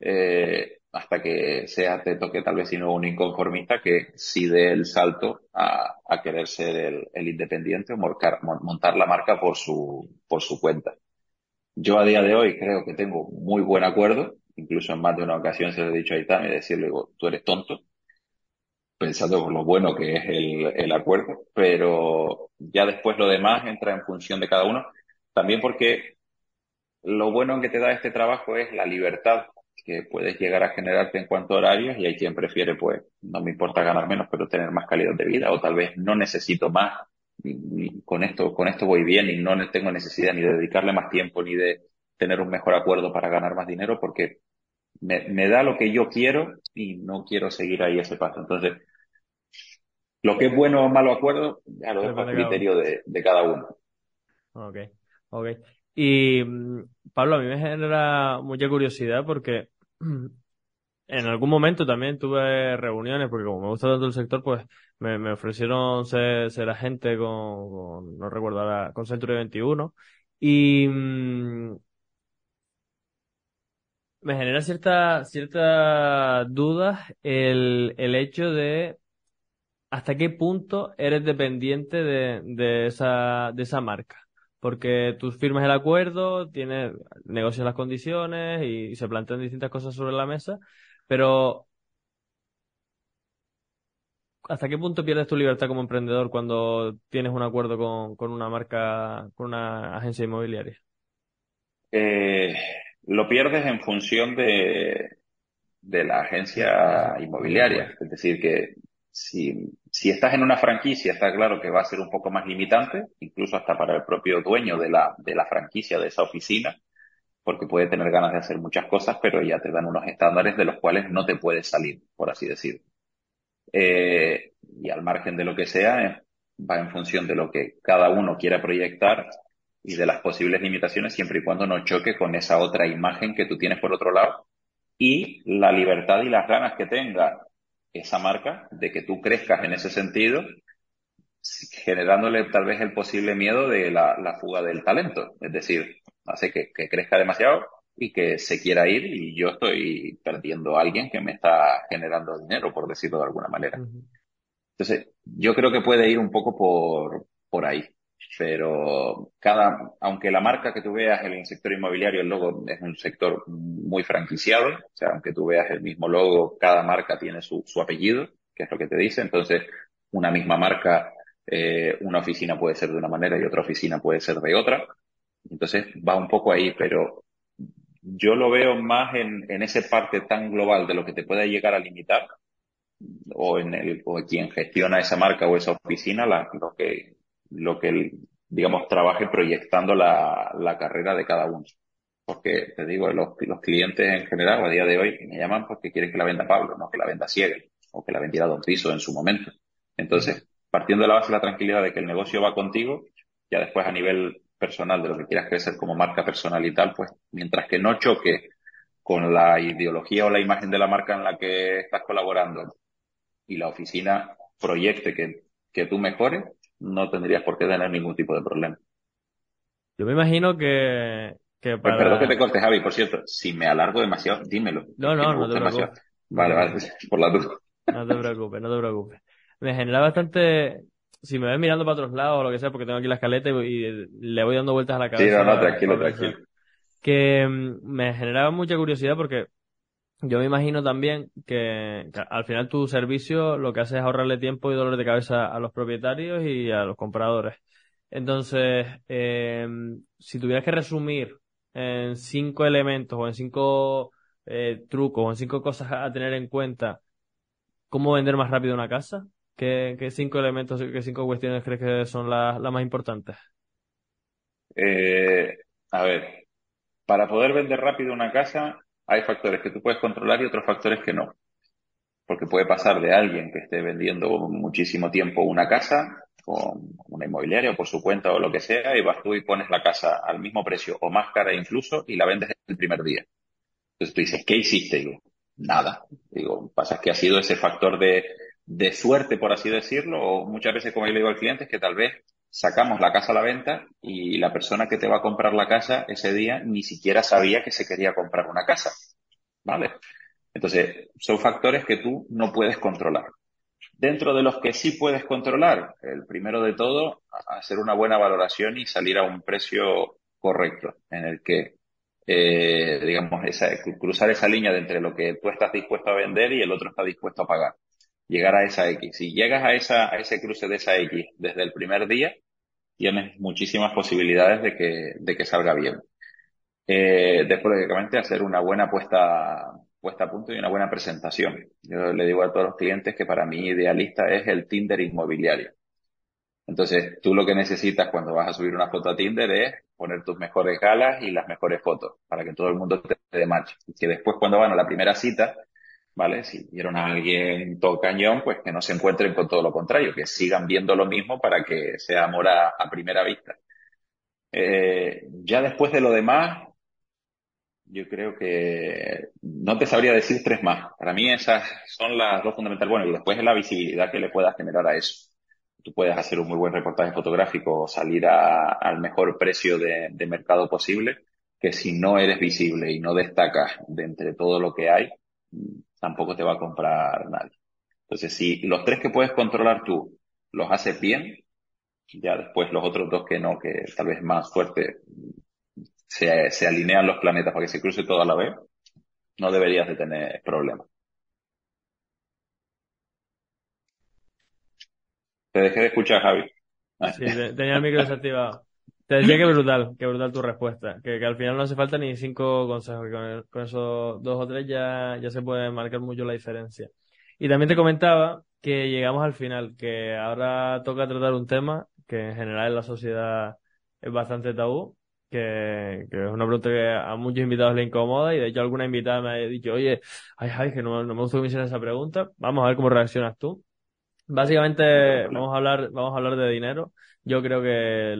eh, hasta que sea, te toque tal vez si no un inconformista que sí dé el salto a, querer ser el, independiente o montar, montar la marca por su, por su cuenta. Yo a día de hoy creo que tengo muy buen acuerdo, incluso en más de una ocasión se lo he dicho a Itami, decirle, tú eres tonto, pensando por lo bueno que es el, el acuerdo, pero ya después lo demás entra en función de cada uno, también porque lo bueno que te da este trabajo es la libertad que puedes llegar a generarte en cuanto a horarios y hay quien prefiere, pues, no me importa ganar menos, pero tener más calidad de vida o tal vez no necesito más, y- con esto, con esto voy bien y no tengo necesidad ni de dedicarle más tiempo ni de tener un mejor acuerdo para ganar más dinero porque me, me da lo que yo quiero y no quiero seguir ahí ese paso. Entonces, lo que es bueno o malo acuerdo, ya lo dejo a criterio de, de cada uno. Ok, ok. Y mm, Pablo, a mí me genera mucha curiosidad porque *clears throat* en algún momento también tuve reuniones, porque como me gusta tanto el sector, pues me, me ofrecieron ser, ser agente con, con, no recuerdo ahora, con Century 21. Y mmm, me genera cierta, cierta duda el, el hecho de hasta qué punto eres dependiente de, esa, de esa marca. Porque tú firmas el acuerdo, tienes, negocias las condiciones y se plantean distintas cosas sobre la mesa, pero ¿hasta qué punto pierdes tu libertad como emprendedor cuando tienes un acuerdo con, con una marca, con una agencia inmobiliaria? Eh, lo pierdes en función de, de la agencia inmobiliaria. Es decir, que si, si estás en una franquicia, está claro que va a ser un poco más limitante, incluso hasta para el propio dueño de la, de la franquicia, de esa oficina, porque puede tener ganas de hacer muchas cosas, pero ya te dan unos estándares de los cuales no te puedes salir, por así decirlo. Eh, y al margen de lo que sea, va en función de lo que cada uno quiera proyectar y de las posibles limitaciones siempre y cuando no choque con esa otra imagen que tú tienes por otro lado y la libertad y las ganas que tenga esa marca de que tú crezcas en ese sentido, generándole tal vez el posible miedo de la, la fuga del talento. Es decir, hace que, que, crezca demasiado y que se quiera ir y yo estoy perdiendo a alguien que me está generando dinero, por decirlo de alguna manera. Entonces, yo creo que puede ir un poco por, por ahí pero cada, aunque la marca que tú veas en el sector inmobiliario, el logo es un sector muy franquiciado, o sea, aunque tú veas el mismo logo, cada marca tiene su, su apellido, que es lo que te dice, entonces una misma marca, eh, una oficina puede ser de una manera y otra oficina puede ser de otra, entonces va un poco ahí, pero yo lo veo más en, en esa parte tan global de lo que te pueda llegar a limitar, o en el, o quien gestiona esa marca o esa oficina, la, lo que lo que, digamos, trabaje proyectando la, la carrera de cada uno. Porque te digo, los, los clientes en general a día de hoy me llaman porque quieren que la venda Pablo, no que la venda Ciega o que la vendiera Don Piso en su momento. Entonces, partiendo de la base de la tranquilidad de que el negocio va contigo, ya después a nivel personal de lo que quieras crecer como marca personal y tal, pues mientras que no choque con la ideología o la imagen de la marca en la que estás colaborando y la oficina proyecte que, que tú mejores, no tendrías por qué tener ningún tipo de problema. Yo me imagino que, que para... Pues perdón que te corte, Javi, por cierto, si me alargo demasiado, dímelo. No, no, no te preocupes. Vale, vale, *laughs* por la duda. No te preocupes, no te preocupes. Me genera bastante, si me ves mirando para otros lados o lo que sea, porque tengo aquí la escaleta y, le voy dando vueltas a la cabeza. Sí, no, no, tranquilo, tranquilo. Que mm, me generaba mucha curiosidad porque yo me imagino también que, al final tu servicio lo que hace es ahorrarle tiempo y dolor de cabeza a los propietarios y a los compradores. Entonces, eh, si tuvieras que resumir en cinco elementos o en cinco eh, trucos o en cinco cosas a tener en cuenta, ¿cómo vender más rápido una casa? ¿Qué, qué cinco elementos, qué cinco cuestiones crees que son las más importantes? Eh, a ver, para poder vender rápido una casa, hay factores que tú puedes controlar y otros factores que no. Porque puede pasar de alguien que esté vendiendo muchísimo tiempo una casa con una inmobiliaria o por su cuenta o lo que sea y vas tú y pones la casa al mismo precio o más cara incluso y la vendes el primer día. Entonces tú dices, ¿qué hiciste? digo, nada. Digo, pasa que ha sido ese factor de, de suerte, por así decirlo, o muchas veces, como yo le digo al cliente, es que tal vez sacamos la casa a la venta y la persona que te va a comprar la casa ese día ni siquiera sabía que se quería comprar una casa. ¿Vale? Entonces, son factores que tú no puedes controlar. Dentro de los que sí puedes controlar, el primero de todo, hacer una buena valoración y salir a un precio correcto en el que, eh, digamos, esa, cruzar esa línea de entre lo que tú estás dispuesto a vender y el otro está dispuesto a pagar llegar a esa X. Si llegas a, esa, a ese cruce de esa X desde el primer día, tienes muchísimas posibilidades de que, de que salga bien. Eh, después, lógicamente, hacer una buena puesta, puesta a punto y una buena presentación. Yo le digo a todos los clientes que para mí idealista es el Tinder inmobiliario. Entonces, tú lo que necesitas cuando vas a subir una foto a Tinder es poner tus mejores galas y las mejores fotos para que todo el mundo te dé match. Y que después cuando van a la primera cita, ¿vale? Si vieron a alguien todo cañón, pues que no se encuentren con todo lo contrario, que sigan viendo lo mismo para que sea amor a, primera vista. Eh, ya después de lo demás, yo creo que no te sabría decir tres más. Para mí esas son las dos fundamentales. Bueno, y después es la visibilidad que le puedas generar a eso. Tú puedes hacer un muy buen reportaje fotográfico o salir al mejor precio de, mercado posible, que si no eres visible y no destacas de entre todo lo que hay, tampoco te va a comprar nadie. Entonces, si los tres que puedes controlar tú los haces bien, ya después los otros dos que no, que tal vez más fuerte, se, alinean los planetas para que se cruce todo a la vez, no deberías de tener problemas. Te dejé de escuchar, Javi. Sí, tenía el micro desactivado. Te decía que brutal, que brutal tu respuesta. Que, que al final no hace falta ni cinco consejos, que con, con esos dos o tres ya, ya se puede marcar mucho la diferencia. Y también te comentaba que llegamos al final, que ahora toca tratar un tema que en general en la sociedad es bastante tabú, que, que, es una pregunta que a muchos invitados le incomoda y de hecho alguna invitada me ha dicho, oye, ay, ay, que no, no me gusta que me hicieran esa pregunta, vamos a ver cómo reaccionas tú. Básicamente vamos a hablar, vamos a hablar de dinero. Yo creo que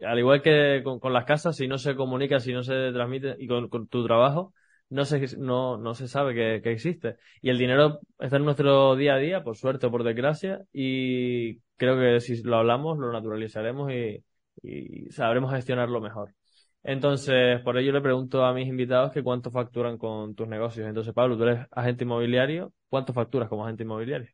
al igual que con, las casas, si no se comunica, si no se transmite y con, tu trabajo, no se, no, no se sabe que, que, existe. Y el dinero está en nuestro día a día, por suerte o por desgracia, y creo que si lo hablamos, lo naturalizaremos y, sabremos gestionarlo mejor. Entonces, por ello le pregunto a mis invitados que cuánto facturan con tus negocios. Entonces, Pablo, tú eres agente inmobiliario, ¿cuánto facturas como agente inmobiliario?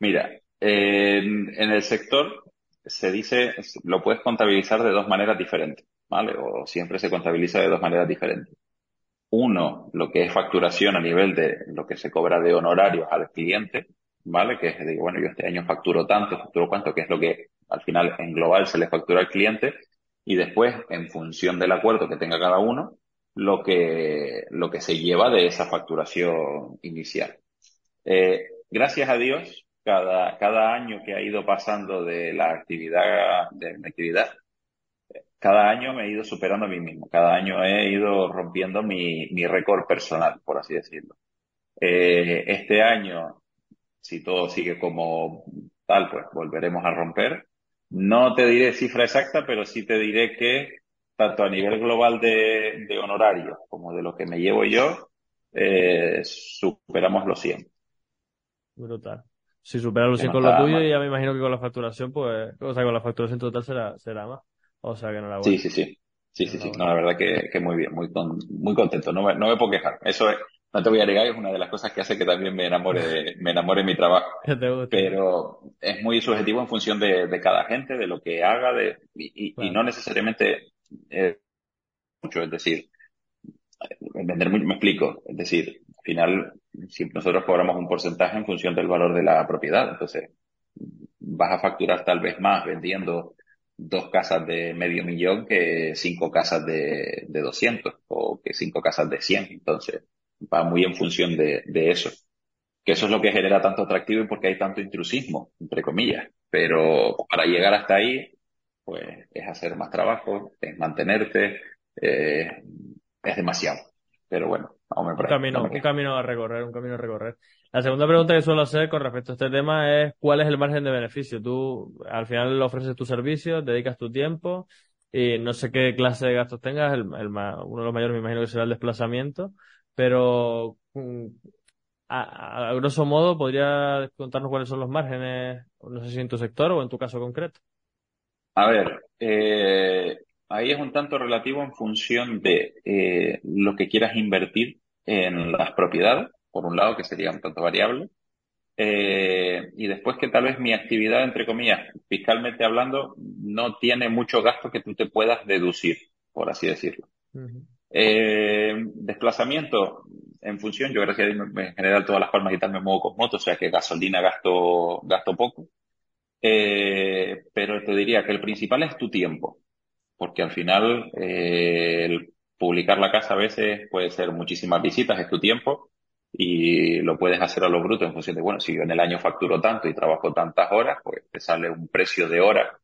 Mira, en, el sector se dice, lo puedes contabilizar de dos maneras diferentes, ¿vale? O siempre se contabiliza de dos maneras diferentes. Uno, lo que es facturación a nivel de lo que se cobra de honorarios al cliente, ¿vale? Que es, digo, bueno, yo este año facturo tanto, facturo cuánto, que es lo que al final en global se le factura al cliente y después, en función del acuerdo que tenga cada uno, lo que, lo que se lleva de esa facturación inicial. Eh, gracias a Dios, cada, cada año que ha ido pasando de la actividad, de mi actividad, cada año me he ido superando a mí mismo. Cada año he ido rompiendo mi, mi récord personal, por así decirlo. Eh, este año, si todo sigue como tal, pues volveremos a romper. No te diré cifra exacta, pero sí te diré que tanto a nivel global de, de honorarios como de lo que me llevo yo, eh, superamos los 100. Brutal. Si superas los 100 con lo tuyo, ya me imagino que con la facturación, pues, o sea, con la facturación total será, será más. O sea, que no la Sí, sí, sí. Sí, sí, sí. No, la verdad que, que muy bien, muy, muy contento. No me, no me puedo quejar. Eso es, no te voy a negar, es una de las cosas que hace que también me enamore de, *laughs* me enamore mi trabajo. Pero es muy subjetivo en función de, de cada gente, de lo que haga, de, y, y, no necesariamente eh, mucho, es decir, vender mucho, me explico, es decir, al final, si nosotros cobramos un porcentaje en función del valor de la propiedad, entonces vas a facturar tal vez más vendiendo dos casas de medio millón que cinco casas de, de 200 o que cinco casas de 100. Entonces, va muy en función de, de eso. Que eso es lo que genera tanto atractivo y porque hay tanto intrusismo, entre comillas. Pero para llegar hasta ahí, pues es hacer más trabajo, es mantenerte, eh, es demasiado. Pero bueno, un camino, un camino a recorrer, un camino a recorrer. La segunda pregunta que suelo hacer con respecto a este tema es ¿cuál es el margen de beneficio? Tú al final le ofreces tu servicio, dedicas tu tiempo y no sé qué clase de gastos tengas, el, el, uno de los mayores me imagino que será el desplazamiento, pero mm, a, a, grosso modo, ¿podría contarnos cuáles son los márgenes, no sé si en tu sector o en tu caso concreto? A ver, eh, ahí es un tanto relativo en función de eh, lo que quieras invertir en las propiedades por un lado, que sería un tanto variable. Eh, y después que tal vez mi actividad, entre comillas, fiscalmente hablando, no tiene mucho gasto que tú te puedas deducir, por así decirlo. eh, desplazamiento, en función, yo gracias a Dios, en general todas las palmas y tal me muevo con moto, o sea que gasolina gasto, gasto poco. Eh, pero te diría que el principal es tu tiempo, porque al final eh, el publicar la casa a veces puede ser muchísimas visitas, es tu tiempo, y lo puedes hacer a lo bruto en función de, bueno, si yo en el año facturo tanto y trabajo tantas horas, pues te sale un precio de hora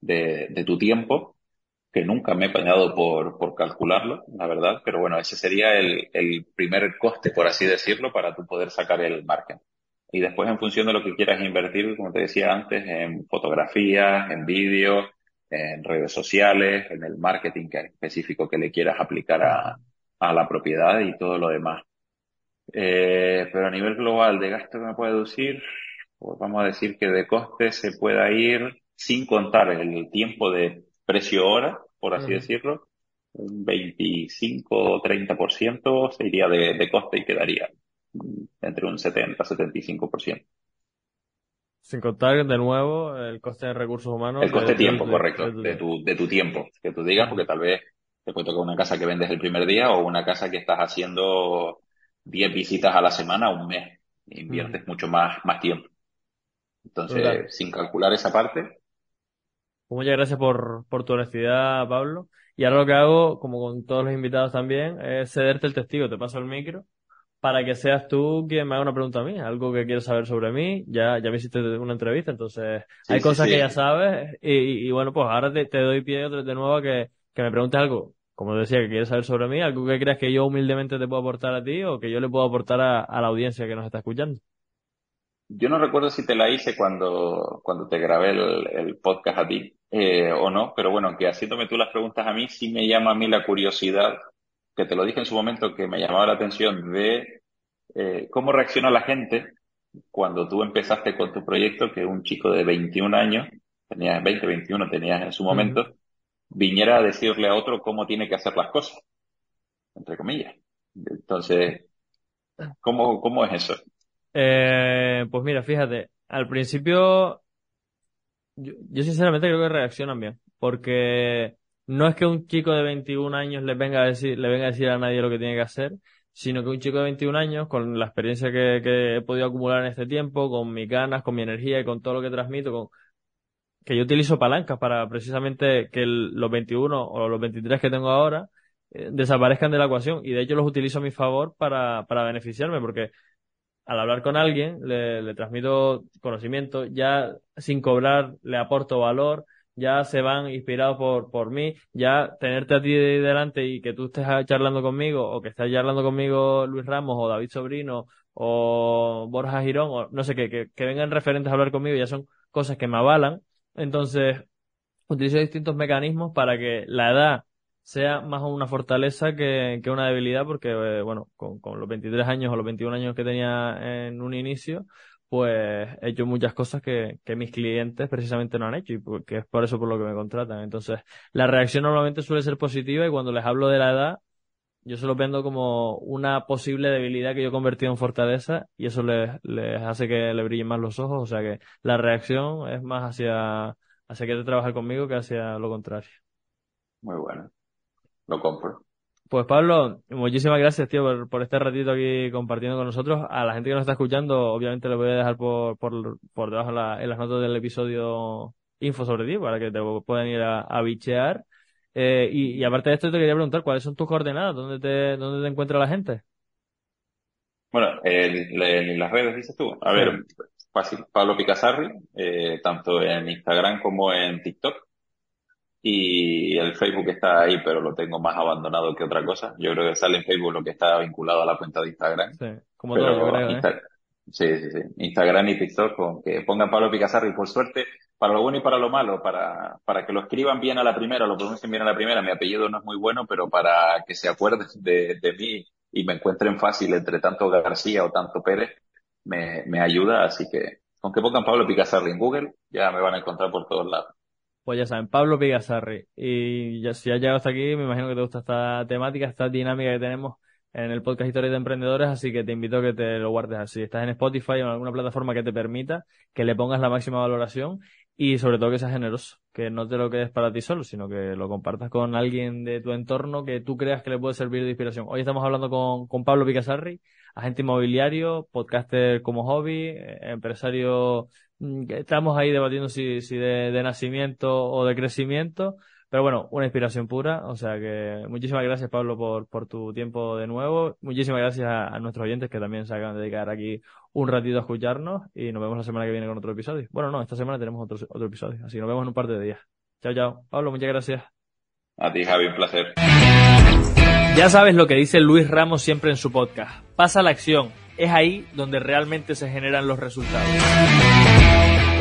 de, de tu tiempo que nunca me he pañado por, por calcularlo, la verdad, pero bueno, ese sería el, el primer coste, por así decirlo, para tú poder sacar el margen. Y después, en función de lo que quieras invertir, como te decía antes, en fotografías, en vídeos, en redes sociales, en el marketing específico que le quieras aplicar a, a la propiedad y todo lo demás. Eh, pero a nivel global de gasto que me puede deducir, pues vamos a decir que de coste se pueda ir sin contar el tiempo de precio hora, por así decirlo, un 25 o 30% se iría de, de coste y quedaría entre un 70 75%. Sin contar de nuevo el coste de recursos humanos. El coste de tiempo, correcto, de, tu, de tu tiempo, que tú digas, porque tal vez te puede tocar una casa que vendes el primer día o una casa que estás haciendo 10 visitas a la semana un mes. Inviertes mucho más, más tiempo. Entonces, sin calcular esa parte, pues muchas gracias por, por tu honestidad, Pablo. Y ahora lo que hago, como con todos los invitados también, es cederte el testigo. Te paso el micro para que seas tú quien me haga una pregunta a mí, algo que quieres saber sobre mí. Ya, ya me hiciste una entrevista, entonces hay cosas que ya sabes. Y, y, bueno, pues ahora te, te doy pie de nuevo a que, que me preguntes algo, como decía, que quieres saber sobre mí, algo que creas que yo humildemente te puedo aportar a ti o que yo le puedo aportar a, a la audiencia que nos está escuchando. Yo no recuerdo si te la hice cuando, cuando te grabé el, el podcast a ti eh, o no, pero bueno, que haciéndome tú las preguntas a mí, sí me llama a mí la curiosidad, que te lo dije en su momento, que me llamaba la atención de eh, cómo reacciona la gente cuando tú empezaste con tu proyecto, que un chico de 21 años, tenías 20, 21 tenías en su momento, viniera a decirle a otro cómo tiene que hacer las cosas, entre comillas. Entonces, ¿cómo, cómo es eso? Eh, pues mira, fíjate, al principio yo, yo, sinceramente creo que reaccionan bien, porque no es que un chico de 21 años le venga a decir, le venga a decir a nadie lo que tiene que hacer, sino que un chico de 21 años, con la experiencia que, que he podido acumular en este tiempo, con mis ganas, con mi energía y con todo lo que transmito, con, que yo utilizo palancas para precisamente que los 21 o los 23 que tengo ahora eh, desaparezcan de la ecuación. Y de hecho los utilizo a mi favor para, para beneficiarme porque al hablar con alguien le, le transmito conocimiento, ya sin cobrar le aporto valor, ya se van inspirados por, por mí, ya tenerte a ti delante y que tú estés charlando conmigo o que estés charlando conmigo Luis Ramos o David Sobrino o Borja Girón o no sé qué, que, que vengan referentes a hablar conmigo ya son cosas que me avalan. Entonces, utilizo distintos mecanismos para que la edad sea más una fortaleza que, que una debilidad, porque, eh, bueno, con, con, los 23 años o los 21 años que tenía en un inicio, pues he hecho muchas cosas que, que mis clientes precisamente no han hecho y que es por eso por lo que me contratan. Entonces, la reacción normalmente suele ser positiva y cuando les hablo de la edad, yo se lo vendo como una posible debilidad que yo he convertido en fortaleza y eso les, les hace que le brillen más los ojos. O sea que la reacción es más hacia, hacia que te trabajar conmigo que hacia lo contrario. Muy bueno lo compro. Pues Pablo, muchísimas gracias, tío, por, por, este ratito aquí compartiendo con nosotros. A la gente que nos está escuchando, obviamente le voy a dejar por, por, por debajo la, en las notas del episodio info sobre ti para que te puedan ir a, a bichear. Eh, y, y, aparte de esto, te quería preguntar, ¿cuáles son tus coordenadas? ¿Dónde te, dónde te encuentra la gente? Bueno, en, en las redes dices tú. A sí. ver, fácil, Pablo Picasarri, eh, tanto en Instagram como en TikTok y el Facebook está ahí, pero lo tengo más abandonado que otra cosa. Yo creo que sale en Facebook lo que está vinculado a la cuenta de Instagram. Sí, como todo, yo creo, Insta ¿eh? Sí, sí, sí. Instagram y TikTok, con que pongan Pablo Picasarri, por suerte, para lo bueno y para lo malo, para, para que lo escriban bien a la primera, lo pronuncien bien a la primera. Mi apellido no es muy bueno, pero para que se acuerden de, de mí y me encuentren fácil entre tanto García o tanto Pérez, me, me ayuda. Así que, con que pongan Pablo Picasarri en Google, ya me van a encontrar por todos lados. Pues ya saben, Pablo Pigasarri. Y ya, si has llegado hasta aquí, me imagino que te gusta esta temática, esta dinámica que tenemos en el podcast Historias de Emprendedores, así que te invito a que te lo guardes así. Estás en Spotify o en alguna plataforma que te permita que le pongas la máxima valoración y sobre todo que seas generoso, que no te lo quedes para ti solo, sino que lo compartas con alguien de tu entorno que tú creas que le puede servir de inspiración. Hoy estamos hablando con, con Pablo Pigasarri, agente inmobiliario, podcaster como hobby, eh, empresario, estamos ahí debatiendo si, si de, de nacimiento o de crecimiento, Pero bueno, una inspiración pura. O sea que muchísimas gracias, Pablo, por, por tu tiempo de nuevo. Muchísimas gracias a, nuestros oyentes que también se acaban de dedicar aquí un ratito a escucharnos. Y nos vemos la semana que viene con otro episodio. Bueno, no, esta semana tenemos otro, otro episodio. Así que nos vemos en un par de días. Chao, chao. Pablo, muchas gracias. A ti, Javi, un placer. Ya sabes lo que dice Luis Ramos siempre en su podcast. Pasa la acción. Es ahí donde realmente se generan los resultados.